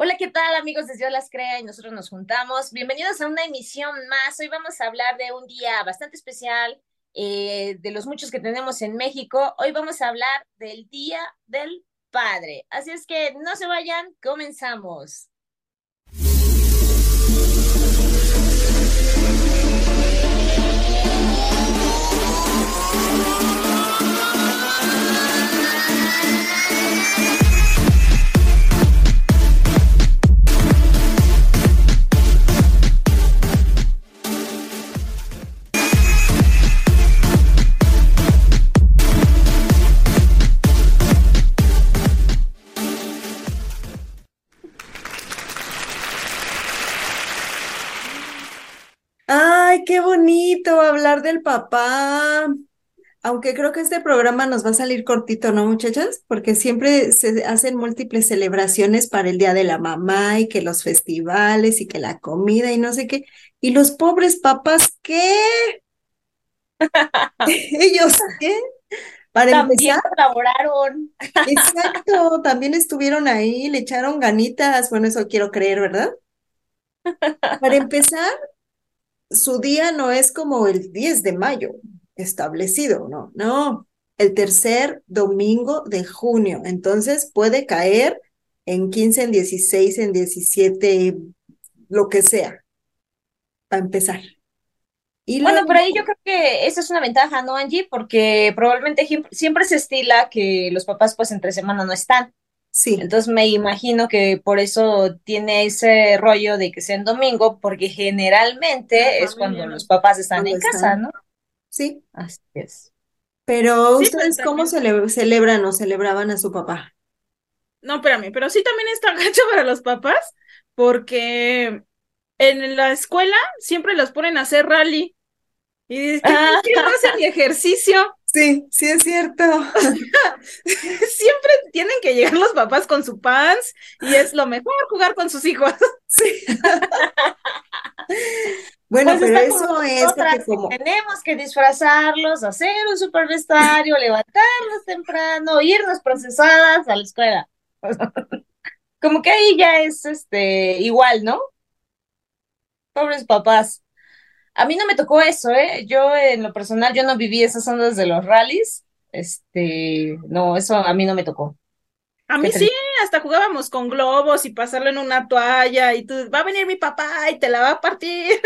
Hola, ¿qué tal amigos de Dios las crea y nosotros nos juntamos? Bienvenidos a una emisión más. Hoy vamos a hablar de un día bastante especial, eh, de los muchos que tenemos en México. Hoy vamos a hablar del Día del Padre. Así es que no se vayan, comenzamos. Qué bonito hablar del papá. Aunque creo que este programa nos va a salir cortito, ¿no, muchachas? Porque siempre se hacen múltiples celebraciones para el Día de la Mamá y que los festivales y que la comida y no sé qué. ¿Y los pobres papás qué? ¿Ellos qué? Para También empezar, colaboraron. exacto, también estuvieron ahí, le echaron ganitas. Bueno, eso quiero creer, ¿verdad? Para empezar, su día no es como el 10 de mayo establecido, no, no, el tercer domingo de junio. Entonces puede caer en 15, en 16, en 17, lo que sea, para empezar. Y Bueno, por ahí yo creo que esa es una ventaja, ¿no, Angie? Porque probablemente siempre se estila que los papás pues entre semana no están. Sí, Entonces me imagino que por eso tiene ese rollo de que sea en domingo, porque generalmente es cuando los papás están en casa, están, ¿no? sí. Así es. Pero Sí, pero ustedes, ¿cómo cele- celebran o celebraban a su papá? no, espérame, pero sí también está gacho para los papás, porque en la escuela siempre los ponen a hacer rally. Y dices, ¿qué, Ah, qué no hacen ni ejercicio? Sí, sí es cierto. Siempre tienen que llegar los papás con su pants y es lo mejor jugar con sus hijos. Sí. Bueno, pues pero eso es porque como, tenemos que disfrazarlos, hacer un super vestuario, levantarnos temprano, irnos procesadas a la escuela. Como que ahí ya es este igual, ¿no? Pobres papás. A mí no me tocó eso, ¿eh? Yo en lo personal, yo no viví esas ondas de los rallies. Este, no, eso a mí no me tocó. A mí sí, hasta jugábamos con globos y pasarlo en una toalla y tú, va a venir mi papá y te la va a partir.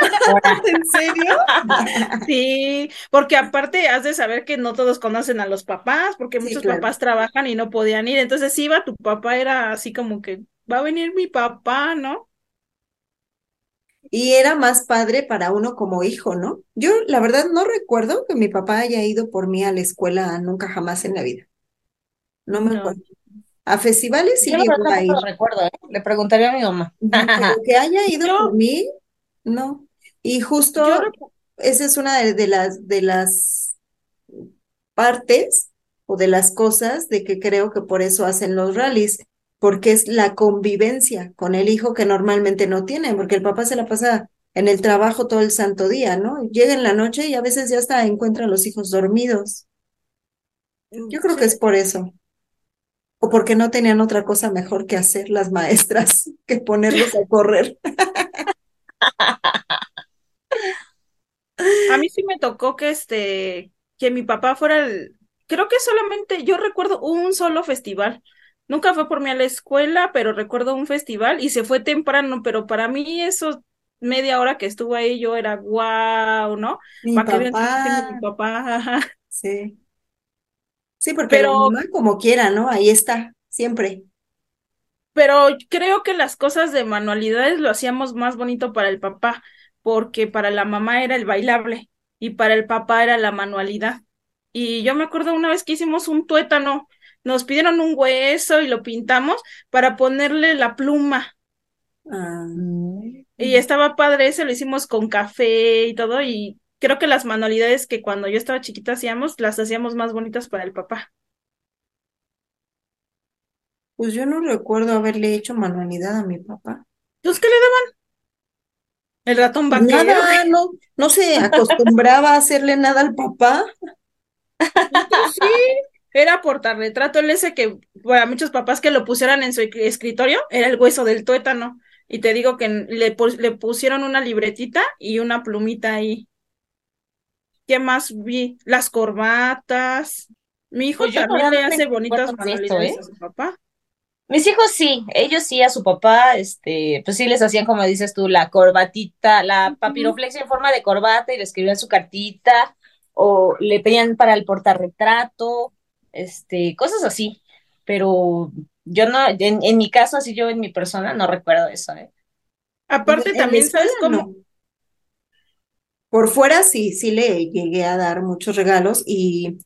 ¿en serio? Sí, porque aparte has de saber que no todos conocen a los papás, porque Sí, muchos claro. papás trabajan y no podían ir. Entonces, iba tu papá, era así como que va a venir mi papá, ¿no? Y era más padre para uno como hijo, ¿no? Yo, la verdad, no recuerdo que mi papá haya ido por mí a la escuela nunca jamás en la vida. No me No. acuerdo. A festivales sí yo la llegó verdad a tampoco ir, lo recuerdo, ¿eh? Le preguntaré a mi mamá. Pero que haya ido por mí, no. Y justo esa es una de, de las de las partes o de las cosas de que creo que por eso hacen los rallies, porque es la convivencia con el hijo que normalmente no tienen, porque el papá se la pasa en el trabajo todo el santo día, ¿no? Llega en la noche y a veces ya hasta encuentra a los hijos dormidos. Yo creo que es por eso, o porque no tenían otra cosa mejor que hacer las maestras que ponerlos a correr. a mí sí me tocó que este, que mi papá fuera el, creo que solamente, yo recuerdo un solo festival. Nunca fue por mí a la escuela, pero recuerdo un festival y se fue temprano, pero para mí eso media hora que estuvo ahí yo era guau, ¿no? Mi Para que tengo mi papá, papá, sí. Sí, porque Pero mamá como quiera, ¿no? Ahí está, siempre. Pero creo que las cosas de manualidades lo hacíamos más bonito para el papá, porque para la mamá era el bailable y para el papá era la manualidad. Y yo me acuerdo una vez que hicimos un tuétano, nos pidieron un hueso y lo pintamos para ponerle la pluma. Ah. Y estaba padre ese, lo hicimos con café y todo, y creo que las manualidades que cuando yo estaba chiquita hacíamos, las hacíamos más bonitas para el papá. pues yo no recuerdo haberle hecho manualidad a mi papá. Entonces, ¿qué le daban? ¿El ratón Pues vaquero? nada, no, no se acostumbraba a hacerle nada al papá. Nosotros sí. Era portarretrato, el ese que para muchos papás que lo pusieran en su escritorio, era el hueso del tuétano. Y te digo que le, le pusieron una libretita y una plumita ahí. ¿Qué más vi? Las corbatas. Mi hijo Pues también no le hace bonitas manualidades ¿eh? a su papá. Mis hijos sí, ellos sí a su papá, este, pues sí les hacían como dices tú, la corbatita, la papiroflexia en forma de corbata y le escribían su cartita, o le pedían para el portarretrato, este, cosas así. Pero yo no, en, en mi caso, así yo en mi persona, no recuerdo eso, ¿eh? Aparte En también, ¿sabes cómo? no. Por fuera sí, sí le llegué a dar muchos regalos y,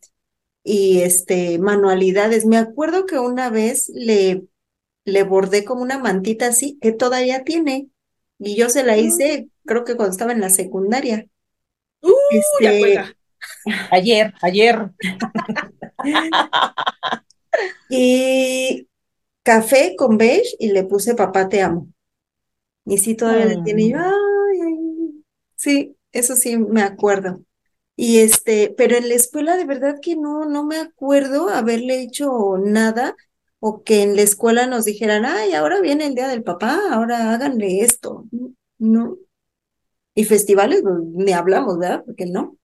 y este, manualidades. Me acuerdo que una vez le, le bordé como una mantita así, que todavía tiene. Y yo se la hice, creo que cuando estaba en la secundaria. ¡Uh! Este. Ayer, ayer. y café con beige y le puse papá te amo. Y sí, todavía le tiene. Yo, ay, ay. Sí, eso sí me acuerdo. Y este, pero en la escuela de verdad que no, no me acuerdo haberle hecho nada o que en la escuela nos dijeran, ay, ahora viene el día del papá, ahora háganle esto. No. Y festivales, pues, ni hablamos, ¿verdad? Porque no.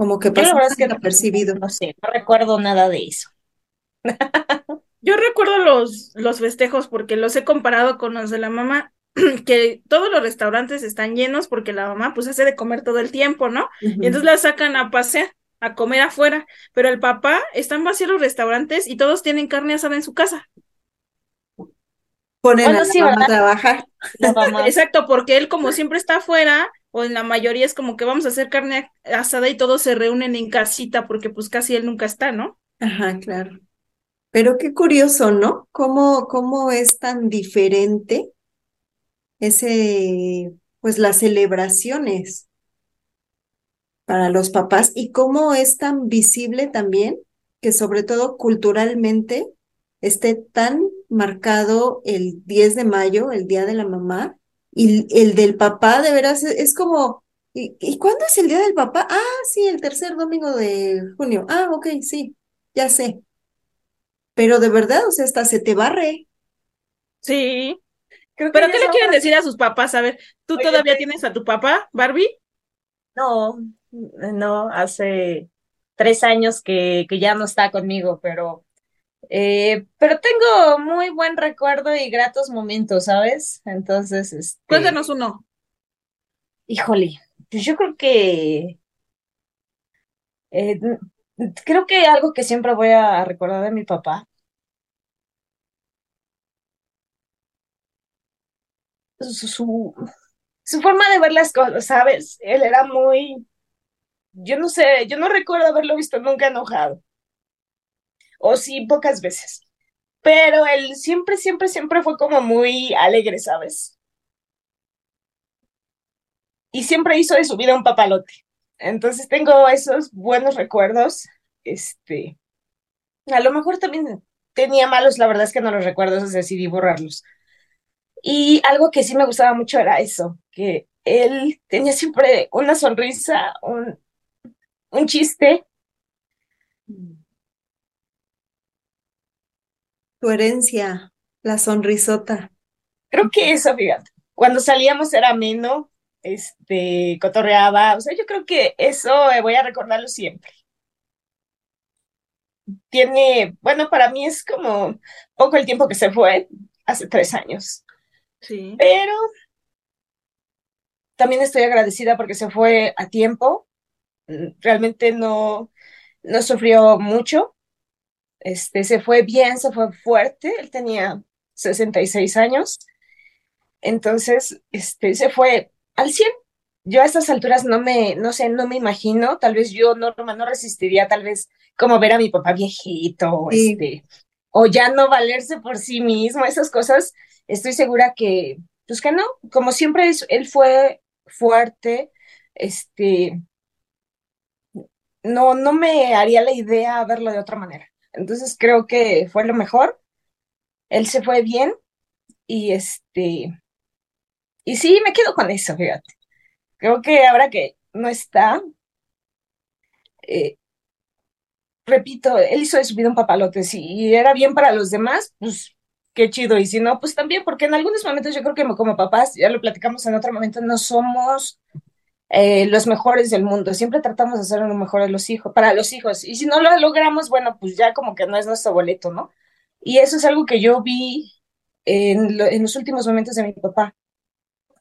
Como que Yo la pasó verdad es que desapercibido. no sé, no recuerdo nada de eso. Yo recuerdo los, los festejos porque los he comparado con los de la mamá, que todos los restaurantes están llenos porque la mamá pues hace de comer todo el tiempo, ¿no? Y entonces la sacan a pasear, a comer afuera, pero el papá están vacíos los restaurantes y todos tienen carne asada en su casa. Ponen a Bueno, la sí, mamá a ¿verdad? trabajar. La mamá. Exacto, porque él como siempre está afuera, o en la mayoría es como que vamos a hacer carne asada y todos se reúnen en casita porque pues casi él nunca está, ¿no? Ajá, claro. Pero qué curioso, ¿no? ¿Cómo, cómo es tan diferente ese, pues las celebraciones para los papás y cómo es tan visible también que sobre todo culturalmente esté tan marcado el 10 de mayo, el Día de la Mamá, y el del papá, de veras, es, es como, ¿y, y cuándo es el Día del Papá? Ah, sí, el tercer domingo de junio. Ah, ok, sí, ya sé. Pero de verdad, o sea, hasta se te barre. Sí. Creo que ¿Pero qué le quieren decir a sus papás? A ver, ¿tú Oye, todavía te- tienes a tu papá, Barbie? No, no, hace tres años que, que ya no está conmigo, pero, eh, pero tengo muy buen recuerdo y gratos momentos, ¿sabes? Entonces, este, Cuéntanos uno. híjole, pues yo creo que, eh, creo que algo que siempre voy a recordar de mi papá, su, su, su forma de ver las cosas, ¿sabes? Él era muy, yo no sé, yo no recuerdo haberlo visto nunca enojado. O sí, pocas veces. Pero él siempre, siempre, siempre fue como muy alegre, ¿sabes? Y siempre hizo de su vida un papalote. Entonces tengo esos buenos recuerdos. Este, a lo mejor también tenía malos, la verdad es que no los recuerdo, entonces decidí borrarlos. Y algo que sí me gustaba mucho era eso, que él tenía siempre una sonrisa, un, un chiste. Tu herencia, la sonrisota. Creo que eso, fíjate, cuando salíamos era ameno, este, cotorreaba, o sea, yo creo que eso eh, voy a recordarlo siempre. Tiene, bueno, para mí es como poco el tiempo que se fue, hace tres años, Sí. pero también estoy agradecida porque se fue a tiempo, Mm, realmente no, no sufrió mucho, este, se fue bien, se fue fuerte, él tenía 66 años. Entonces, este, se fue al 100. Yo a estas alturas no me, no sé, no me imagino, tal vez yo Norma no resistiría, tal vez como ver a mi papá viejito, Sí. este, o ya no valerse por sí mismo, esas cosas, estoy segura que, pues que no, como siempre es- él fue fuerte, este, no, no me haría la idea verlo de otra manera. Entonces creo que fue lo mejor, él se fue bien y este, y sí, me quedo con eso, fíjate. Creo que ahora que no está, eh, repito, él hizo de su vida un papalote, si era bien para los demás, pues qué chido, y si no, pues también, porque en algunos momentos yo creo que como papás, ya lo platicamos en otro momento, no somos eh, los mejores del mundo, siempre tratamos de hacer lo mejor de los hijos, para los hijos, y si no lo logramos, bueno, pues ya como que no es nuestro boleto, ¿no? Y eso es algo que yo vi en, lo, en los últimos momentos de mi papá,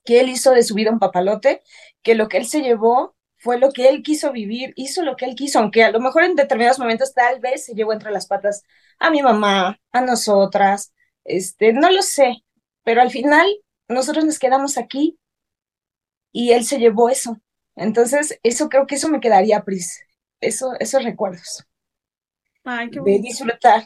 que él hizo de su vida un papalote, que lo que él se llevó fue lo que él quiso vivir, hizo lo que él quiso, aunque a lo mejor en determinados momentos tal vez se llevó entre las patas a mi mamá, a nosotras, este, no lo sé, pero al final nosotros nos quedamos aquí y él se llevó eso. Entonces, eso creo que eso me quedaría, Pris, eso, esos recuerdos. Ay, qué de disfrutar.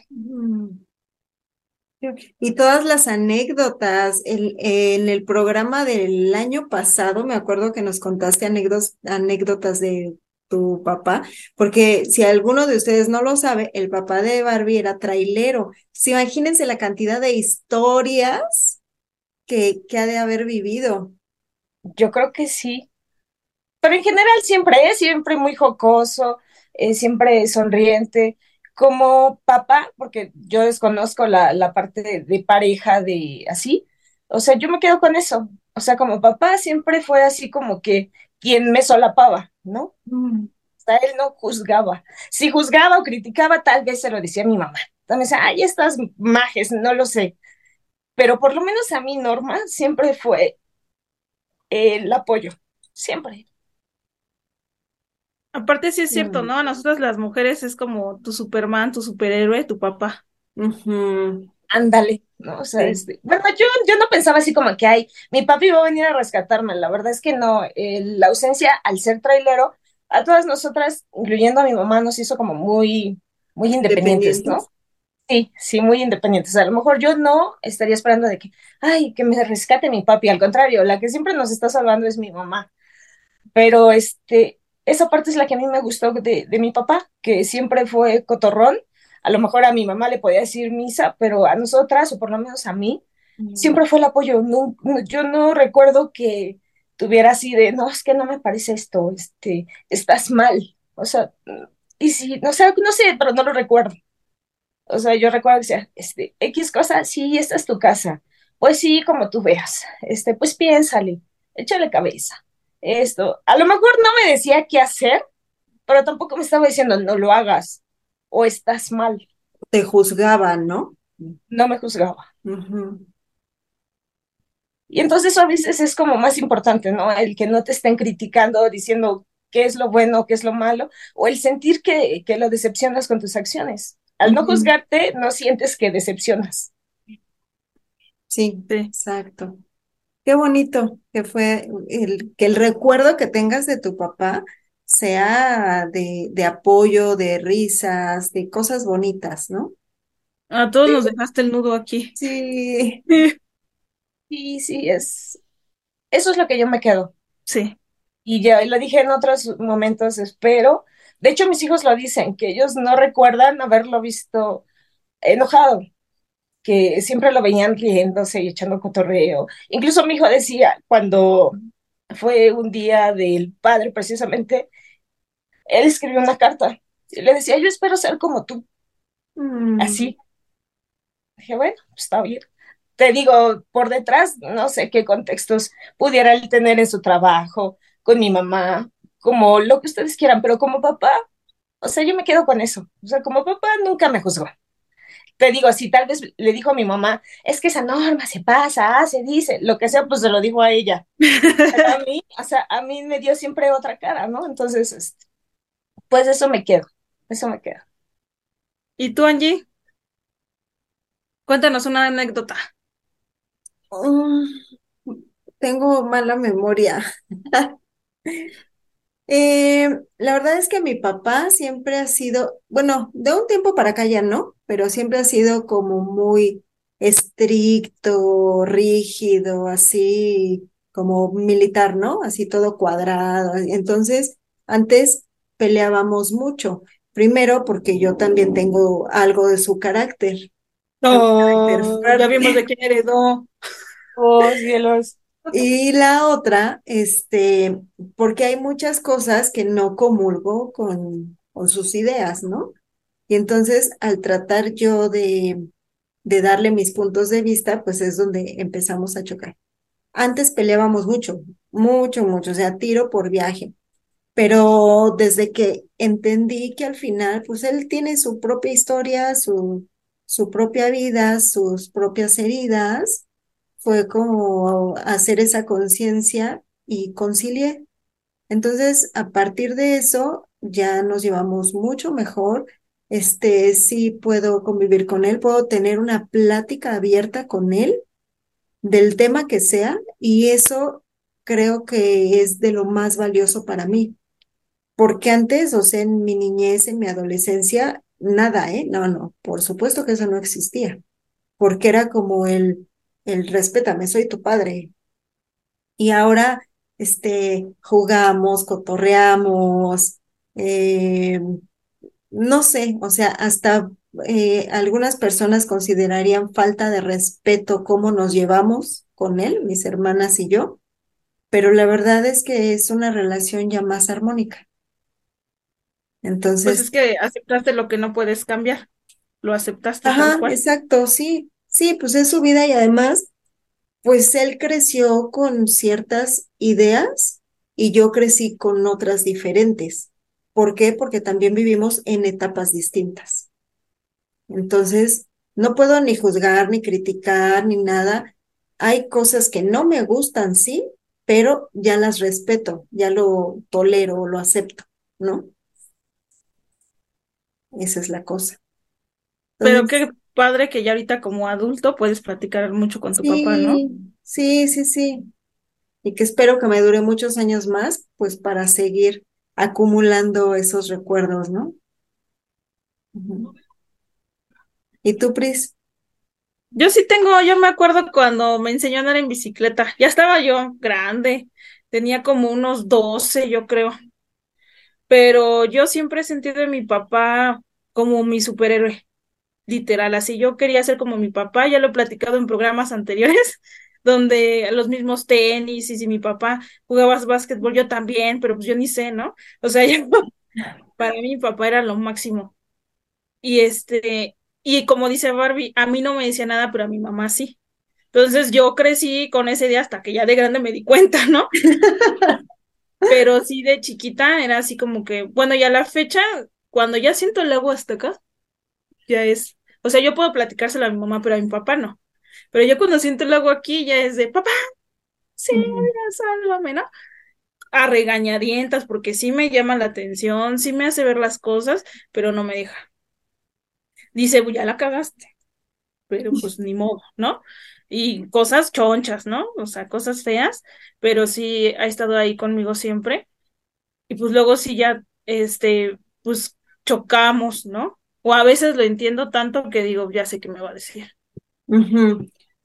Y todas las anécdotas, el- en el programa del año pasado, me acuerdo que nos contaste anécdotas, anécdotas de tu papá, porque si alguno de ustedes no lo sabe, el papá de Barbie era trailero. Sí, imagínense la cantidad de historias que, que ha de haber vivido. Yo creo que sí. Pero en general siempre es, siempre muy jocoso, eh, siempre sonriente. Como papá, porque yo desconozco la, la parte de, de pareja de así, o sea, yo me quedo con eso. O sea, como papá siempre fue así como que quien me solapaba, ¿no? Mm. O sea, él no juzgaba. Si juzgaba o criticaba, tal vez se lo decía a mi mamá. También decía, ay, estas majes, no lo sé. Pero por lo menos a mí, Norma, siempre fue el apoyo, siempre. Aparte sí es cierto, Mm. ¿no? A nosotras las mujeres es como tu Superman, tu superhéroe, tu papá. Ándale, ¿no? O sea, Sí. este, bueno, yo, yo no pensaba así como que, ay, mi papi va a venir a rescatarme, la verdad es que no, eh, la ausencia al ser trailero, a todas nosotras, incluyendo a mi mamá, nos hizo como muy, muy independientes, ¿no? Sí, sí, muy independientes. A lo mejor yo no estaría esperando de que, ay, que me rescate mi papi, al contrario, la que siempre nos está salvando es mi mamá. Pero este, esa parte es la que a mí me gustó de, de mi papá, que siempre fue cotorrón. A lo mejor a mi mamá le podía decir misa, pero a nosotras, o por lo menos a mí, Mm. siempre fue el apoyo. No, no- yo no recuerdo que tuviera así de, no, es que no me parece esto, este, estás mal. O sea, y sí, no sé, no sé, pero no lo recuerdo. O sea, yo recuerdo que decía, este, X cosa, sí, esta es tu casa. Pues sí, como tú veas. Este, pues piénsale, échale cabeza. Esto, a lo mejor no me decía qué hacer, pero tampoco me estaba diciendo no lo hagas o estás mal. Te juzgaban, ¿no? No me juzgaba. Y entonces a veces es como más importante, ¿no? El que no te estén criticando, diciendo qué es lo bueno, qué es lo malo, o el sentir que, que lo decepcionas con tus acciones. Al no juzgarte, no sientes que decepcionas. Sí, Sí. exacto. Qué bonito que fue el, que el recuerdo que tengas de tu papá sea de, de apoyo, de risas, de cosas bonitas, ¿no? A todos nos dejaste el nudo aquí. Sí, Sí, sí, es, eso es lo que yo me quedo. Sí. Y ya lo dije en otros momentos, espero. De hecho, mis hijos lo dicen, que ellos no recuerdan haberlo visto enojado, que siempre lo veían riéndose y echando cotorreo. Incluso mi hijo decía, cuando fue un día del padre, precisamente, él escribió una carta y le decía, yo espero ser como tú, Mm, así. Dije, bueno, pues, está bien. Te digo, por detrás, no sé qué contextos pudiera él tener en su trabajo, con mi mamá, como lo que ustedes quieran, pero como papá, o sea, yo me quedo con eso. O sea, como papá nunca me juzgó. Te digo, si tal vez le dijo a mi mamá, es que esa norma se pasa, hace, dice, lo que sea, pues se lo dijo a ella. Pero a mí, o sea, a mí me dio siempre otra cara, ¿no? Entonces, este, pues eso me quedo, eso me quedo. ¿Y tú, Angie? Cuéntanos una anécdota. mm, tengo mala memoria. Eh, la verdad es que mi papá siempre ha sido, bueno, de un tiempo para acá ya no, pero siempre ha sido como muy estricto, rígido, así como militar, ¿no? Así todo cuadrado. Entonces, antes peleábamos mucho. Primero porque yo también tengo algo de su carácter, carácter Oh, ya vimos de quién heredó. Oh, cielos. Y la otra, este, porque hay muchas cosas que no comulgo con, con sus ideas, ¿no? Y entonces, al tratar yo de, de darle mis puntos de vista, pues es donde empezamos a chocar. Antes peleábamos mucho, mucho, mucho, o sea, tiro por viaje. Pero desde que entendí que al final, pues él tiene su propia historia, su, su propia vida, sus propias heridas, fue como hacer esa conciencia y concilié. Entonces, a partir de eso, ya nos llevamos mucho mejor. Este, sí puedo convivir con él, puedo tener una plática abierta con él del tema que sea, y eso creo que es de lo más valioso para mí. Porque antes, o sea, en mi niñez, en mi adolescencia, nada, ¿eh? No, no, por supuesto que eso no existía. Porque era como el, el respétame, soy tu padre. Y ahora, este, jugamos, cotorreamos, eh, no sé, o sea, hasta eh, algunas personas considerarían falta de respeto cómo nos llevamos con él, mis hermanas y yo, pero la verdad es que es una relación ya más armónica. Pues Entonces, es que aceptaste lo que no puedes cambiar, lo aceptaste tal ajá, cual. exacto, sí, sí, pues es su vida y además, pues él creció con ciertas ideas y yo crecí con otras diferentes. ¿Por qué? Porque también vivimos en etapas distintas. Entonces, no puedo ni juzgar, ni criticar, ni nada. Hay cosas que no me gustan, sí, pero ya las respeto, ya lo tolero, lo acepto, ¿no? Esa es la cosa. Pero qué padre que ya ahorita como adulto puedes platicar mucho con tu papá, ¿no? sí, sí, sí. Y que espero que me dure muchos años más, pues para seguir acumulando esos recuerdos, ¿no? ¿Y tú, Pris? Yo sí tengo, yo me acuerdo cuando me enseñó a andar en bicicleta, ya estaba yo grande, tenía como unos 12, yo creo, pero yo siempre he sentido a mi papá como mi superhéroe, literal, así yo quería ser como mi papá, ya lo he platicado en programas anteriores, donde los mismos tenis y si mi papá jugaba básquetbol, yo también, pero pues yo ni sé, ¿no? O sea, yo, para mí mi papá era lo máximo. Y este, y como dice Barbie, a mí no me decía nada, pero a mi mamá sí. Entonces yo crecí con ese día hasta que ya de grande me di cuenta, ¿no? Pero sí de chiquita era así como que, bueno, ya la fecha, cuando ya siento el agua hasta acá, ya es, o sea, yo puedo platicárselo a mi mamá, pero a mi papá no. Pero yo cuando siento el agua aquí ya es de, papá, sí, mira, sálvame, ¿no? A regañadientas, porque sí me llama la atención, sí me hace ver las cosas, pero no me deja. Dice, "Uy, ya la cagaste. pero pues ni modo, ¿no? Y cosas chonchas, ¿no? O sea, cosas feas, pero sí ha estado ahí conmigo siempre. Y pues luego sí ya, este, pues chocamos, ¿no? O a veces lo entiendo tanto que digo, ya sé qué me va a decir.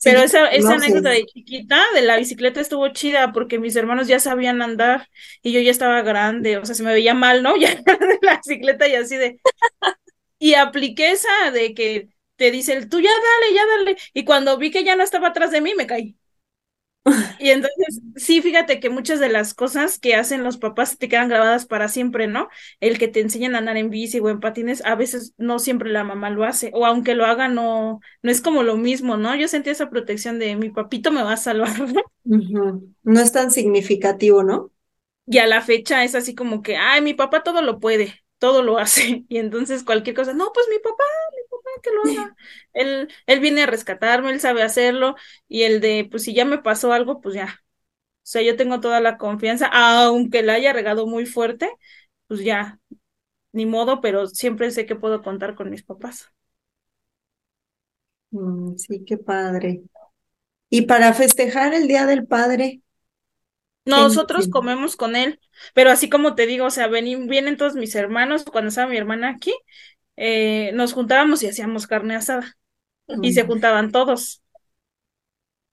Pero esa, esa anécdota de chiquita de la bicicleta estuvo chida porque mis hermanos ya sabían andar y yo ya estaba grande, o sea, se me veía mal, ¿no? Ya de la bicicleta y así de, y apliqué esa de que te dice el tú ya dale, ya dale. Y cuando vi que ya no estaba atrás de mí, me caí. Y entonces, sí, fíjate que muchas de las cosas que hacen los papás te quedan grabadas para siempre, ¿no? El que te enseñan a andar en bici o en patines, a veces no siempre la mamá lo hace, o aunque lo haga, no, no es como lo mismo, ¿no? Yo sentí esa protección de mi papito me va a salvar, ¿no? Ujú. No es tan significativo, ¿no? Y a la fecha es así como que, ay, mi papá todo lo puede, todo lo hace. Y entonces cualquier cosa, no, pues mi papá, mi papá que lo haga. Él, él viene a rescatarme, él sabe hacerlo. Y el de, pues si ya me pasó algo, pues ya. O sea, yo tengo toda la confianza, aunque la haya regado muy fuerte, pues ya, ni modo, pero siempre sé que puedo contar con mis papás. Mm, sí, qué padre. Y para festejar el Día del Padre, ¿qué Nosotros comemos con él, pero así como te digo, o sea, ven- vienen todos mis hermanos, cuando estaba mi hermana aquí, eh, nos juntábamos y hacíamos carne asada. y se juntaban todos.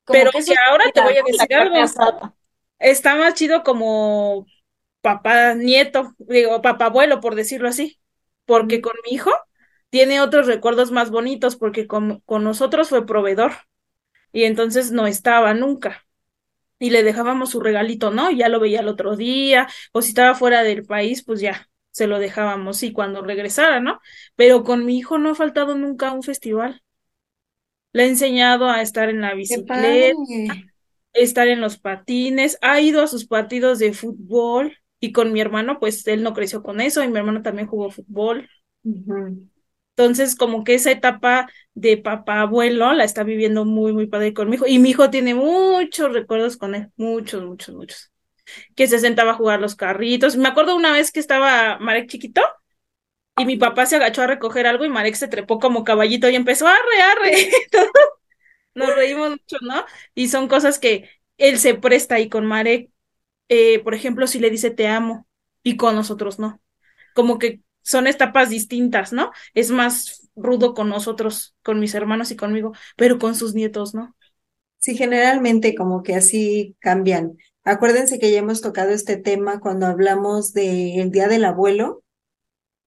Como Pero que es ahora te voy a decir algo, asada. está más chido como papá nieto, digo, papá abuelo, por decirlo así, porque con mi hijo tiene otros recuerdos más bonitos, porque con, con nosotros fue proveedor y entonces no estaba nunca. Y le dejábamos su regalito, ¿no? Y ya lo veía el otro día, o si estaba fuera del país, pues ya se lo dejábamos, sí, cuando regresara, ¿no? Pero con mi hijo no ha faltado nunca un festival. Le he enseñado a estar en la bicicleta, estar en los patines, ha ido a sus partidos de fútbol y con mi hermano, pues él no creció con eso y mi hermano también jugó fútbol. Entonces, como que esa etapa de papá abuelo la está viviendo muy, muy padre con mi hijo. Y mi hijo tiene muchos recuerdos con él, muchos, muchos, muchos. Que se sentaba a jugar los carritos. Me acuerdo una vez que estaba Marek chiquito y mi papá se agachó a recoger algo y Marek se trepó como caballito y empezó arre, arre. Todos Nos reímos mucho, ¿no? Y son cosas que él se presta y con Marek, eh, por ejemplo, si le dice te amo y con nosotros no. Como que son etapas distintas, ¿no? Es más rudo con nosotros, con mis hermanos y conmigo, pero con sus nietos, ¿no? Sí, generalmente como que así cambian. Acuérdense que ya hemos tocado este tema cuando hablamos del Día del Abuelo,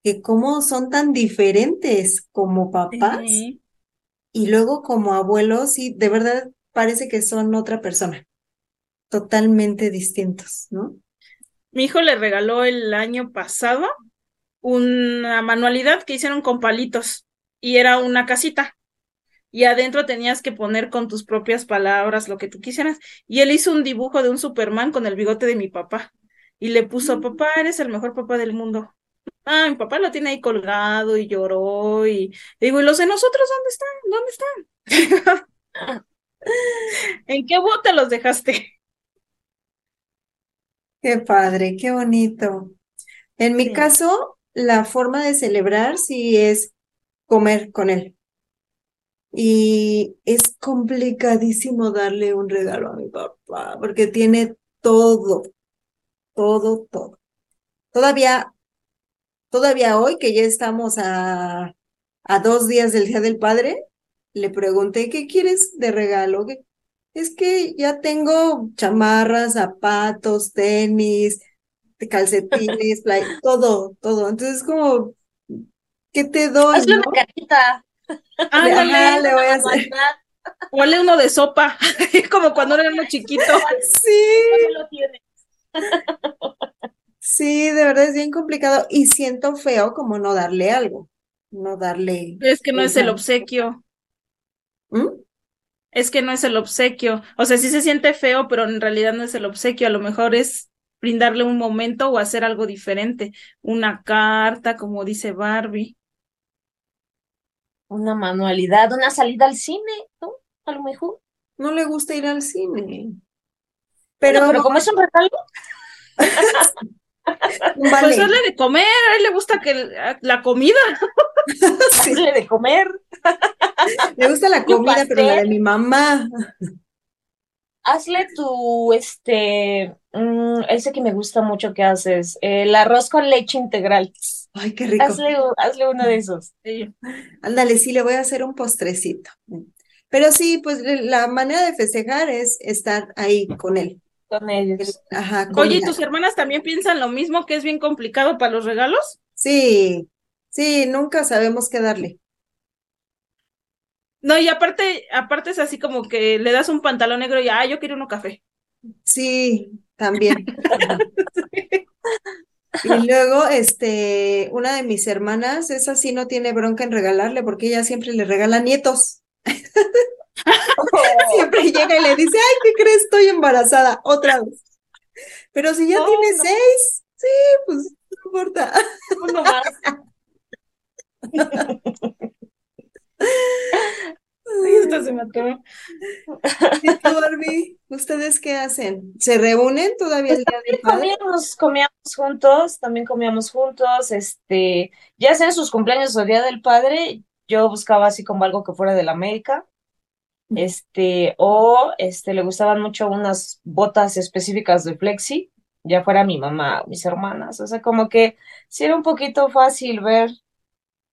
que cómo son tan diferentes como papás Sí. y luego como abuelos, y de verdad parece que son otra persona, totalmente distintos, ¿no? Mi hijo le regaló el año pasado una manualidad que hicieron con palitos y era una casita y adentro tenías que poner con tus propias palabras lo que tú quisieras y él hizo un dibujo de un Superman con el bigote de mi papá y le puso, papá, eres el mejor papá del mundo. Ah, mi papá lo tiene ahí colgado y lloró y digo, ¿y los de nosotros dónde están? ¿Dónde están? ¿En qué bote los dejaste? Qué padre, qué bonito. En mi Sí. caso, la forma de celebrar sí es comer con él. Y es complicadísimo darle un regalo a mi papá, porque tiene todo, todo, todo. Todavía, todavía hoy, que ya estamos a, a dos días del Día del Padre, le pregunté, ¿qué quieres de regalo? ¿Qué- Es que ya tengo chamarras, zapatos, tenis, calcetines, play, todo, todo. Entonces, como, ¿qué te doy, Hazle no? una carita. Ándale, Ajá, le voy a hacer. ponle uno de sopa, como cuando era uno chiquito. Sí, sí, de verdad es bien complicado y siento feo como no darle algo, no darle Es que no es el obsequio, ¿Mm? es que no es el obsequio. O sea, sí se siente feo, pero en realidad no es el obsequio. A lo mejor es brindarle un momento o hacer algo diferente. Una carta, como dice Barbie. Una manualidad, una salida al cine, ¿no? A lo mejor. No le gusta ir al cine, pero pero como es un regalo, Pues darle de comer, a él le gusta que la comida. sí, hazle de comer. le gusta la comida, pero la de mi mamá. Hazle tu, este, mm, ese que me gusta mucho que haces, el arroz con leche integral. Ay, qué rico. Hazle, hazle uno de esos. Sí. Ándale, sí, le voy a hacer un postrecito. Pero sí, pues la manera de festejar es estar ahí con él. con ellos. Ajá, Oye, ¿y tus hermanas también piensan lo mismo, que es bien complicado para los regalos? Sí, sí, nunca sabemos qué darle. No, y aparte, aparte es así como que le das un pantalón negro y, ah, yo quiero uno café. Sí, también. Ajá. Y luego, este, una de mis hermanas, esa sí no tiene bronca en regalarle, porque ella siempre le regala nietos. Siempre llega y le dice, ay, ¿qué crees? Estoy embarazada, otra vez. Pero si ya No, tiene no. seis, sí, pues no importa. Uno más. Esto se me atoró. ¿Y tú, Barbie? ¿Ustedes qué hacen? ¿Se reúnen todavía el día del padre? Comíamos, comíamos juntos, también comíamos juntos, este, ya sea en sus cumpleaños o Día del Padre, yo buscaba así como algo que fuera de la América, este, o este, le gustaban mucho unas botas específicas de Flexi, ya fuera mi mamá o mis hermanas, o sea, como que sí era un poquito fácil ver,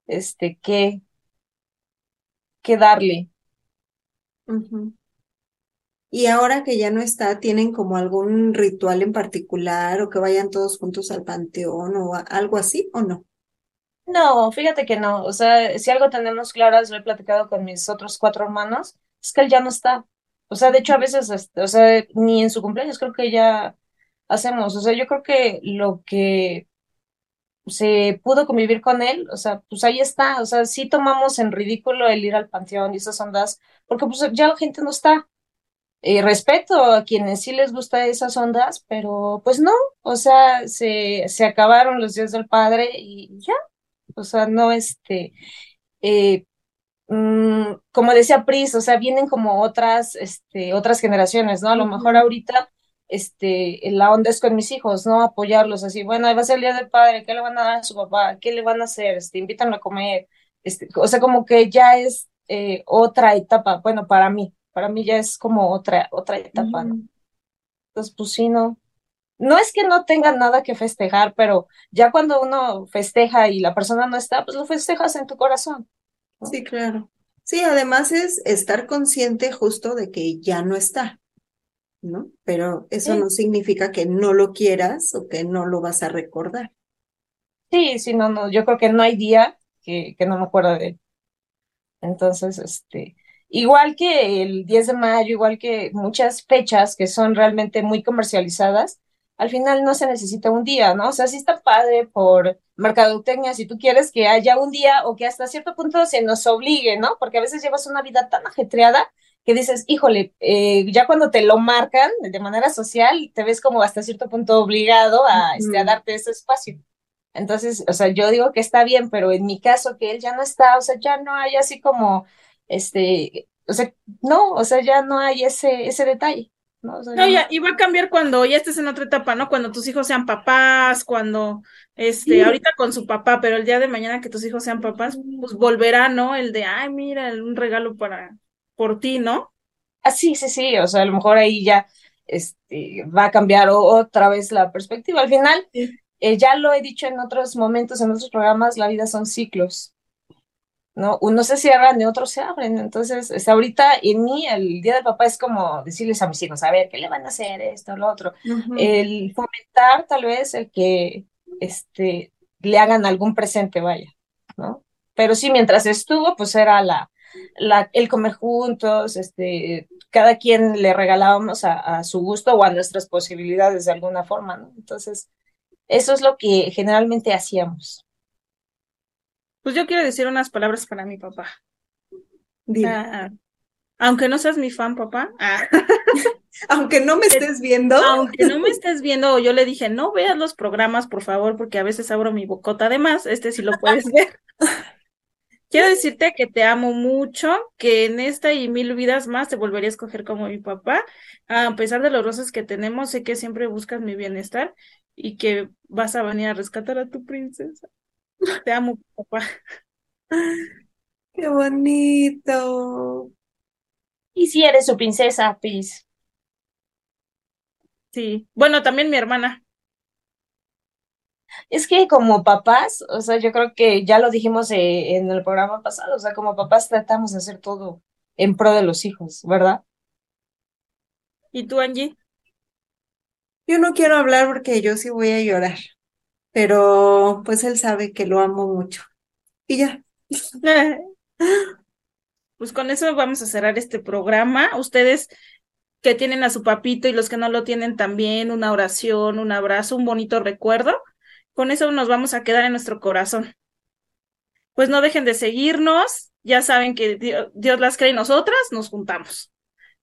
este, qué, qué darle. Y ahora que ya no está, ¿tienen como algún ritual en particular o que vayan todos juntos al panteón o algo así o no? No, fíjate que no. O sea, si algo tenemos claro, lo he platicado con mis otros cuatro hermanos, es que él ya no está. O sea, de hecho, a veces, este, o sea, ni en su cumpleaños creo que ya hacemos. O sea, yo creo que lo que se pudo convivir con él, o sea, pues ahí está, o sea, sí tomamos en ridículo el ir al panteón y esas ondas, porque pues ya la gente no está. Eh, respeto a quienes sí les gusta esas ondas, pero pues no, o sea, se, se acabaron los días del padre y ya, o sea, no este, eh, mm, como decía Pris, o sea, vienen como otras, este, otras generaciones, ¿no? A lo mejor ahorita este, la onda es con mis hijos, ¿no? Apoyarlos así, bueno, ahí va a ser el día del padre, ¿qué le van a dar a su papá? ¿Qué le van a hacer? Este, invítanlo a comer, este, o sea, como que ya es eh, otra etapa, bueno, para mí, para mí ya es como otra, otra etapa, ¿no? Entonces, pues sí, no. No es que no tengan nada que festejar, pero ya cuando uno festeja y la persona no está, pues lo festejas en tu corazón. Sí, claro. Sí, además es estar consciente justo de que ya no está. ¿No? Pero eso no significa que no lo quieras o que no lo vas a recordar. Sí, sí, no, no, yo creo que no hay día que, que no me acuerdo de él. Entonces, este, igual que el 10 de mayo, igual que muchas fechas que son realmente muy comercializadas, al final no se necesita un día, ¿no? O sea, sí está padre por mercadotecnia, si tú quieres que haya un día o que hasta cierto punto se nos obligue, ¿no? Porque a veces llevas una vida tan ajetreada que dices, híjole, eh, ya cuando te lo marcan de manera social, te ves como hasta cierto punto obligado a, este, a darte ese espacio. Entonces, o sea, yo digo que está bien, pero en mi caso que él ya no está, o sea, ya no hay así como, este, o sea, no, o sea, ya no hay ese, ese detalle. No, no, ya, y va a cambiar cuando ya estés en otra etapa, ¿no? Cuando tus hijos sean papás, cuando, este, ahorita con su papá, pero el día de mañana que tus hijos sean papás, pues volverá, ¿no? El de, ay, mira, un regalo para, por ti, ¿no? Ah, sí, sí, sí, o sea, a lo mejor ahí ya este, va a cambiar otra vez la perspectiva. Al final, eh, ya lo he dicho en otros momentos, en otros programas, la vida son ciclos. ¿no? Unos se cierran y otros se abren. Entonces, este, ahorita en mí, el Día del Papá es como decirles a mis hijos, a ver, ¿qué le van a hacer esto, lo otro? El fomentar tal vez el que este, le hagan algún presente, vaya, ¿no? Pero sí, mientras estuvo, pues era la, la, el comer juntos, este, cada quien le regalábamos a, su gusto o a nuestras posibilidades de alguna forma, ¿no? Entonces, eso es lo que generalmente hacíamos. Pues yo quiero decir unas palabras para mi papá. Ah, aunque no seas mi fan, papá. Ah. aunque no me estés viendo. Aunque no me estés viendo, yo le dije, no veas los programas, por favor, porque a veces abro mi bocota de más. Este sí lo puedes ver. Quiero decirte que te amo mucho, que en esta y mil vidas más te volvería a escoger como mi papá. A pesar de los roces que tenemos, sé que siempre buscas mi bienestar y que vas a venir a rescatar a tu princesa. Te amo, papá. Qué bonito. Y si eres su princesa, Pis. Sí. Bueno, también mi hermana. Es que como papás, o sea, yo creo que ya lo dijimos eh, en el programa pasado, o sea, como papás tratamos de hacer todo en pro de los hijos, ¿verdad? ¿Y tú, Angie? Yo no quiero hablar porque yo sí voy a llorar, pero pues él sabe que lo amo mucho. Y ya. Pues con eso vamos a cerrar este programa. Ustedes que tienen a su papito y los que no lo tienen también, una oración, un abrazo, un bonito recuerdo con eso nos vamos a quedar en nuestro corazón. Pues no dejen de seguirnos, ya saben que Dios, las cree y nosotras nos juntamos.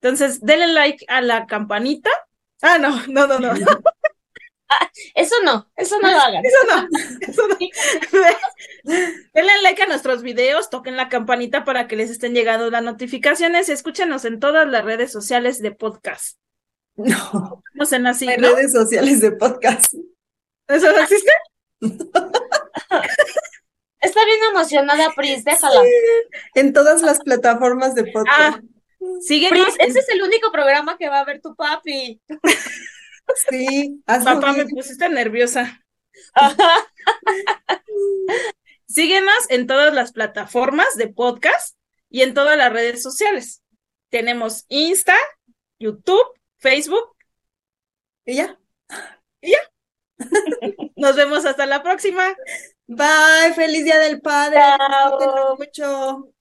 Entonces, denle like a la campanita. Ah, no, no, no, no. eso no, eso no lo hagan. Eso no, eso no. Denle like a nuestros videos, toquen la campanita para que les estén llegando las notificaciones y escúchenos en todas las redes sociales de podcast. No. No sé, así. En redes sociales de podcast. ¿Eso no existe? Está bien emocionada, Pris, déjala. en todas las plataformas de podcast. Ah, síguenos. ese es el único programa que va a ver tu papi. Sí, papá, me pusiste nerviosa. Síguenos en todas las plataformas de podcast y en todas las redes sociales. Tenemos Insta, YouTube, Facebook. ¿Y ya? ¿Y ya? Nos vemos hasta la próxima. Bye, feliz día del padre. Mucho.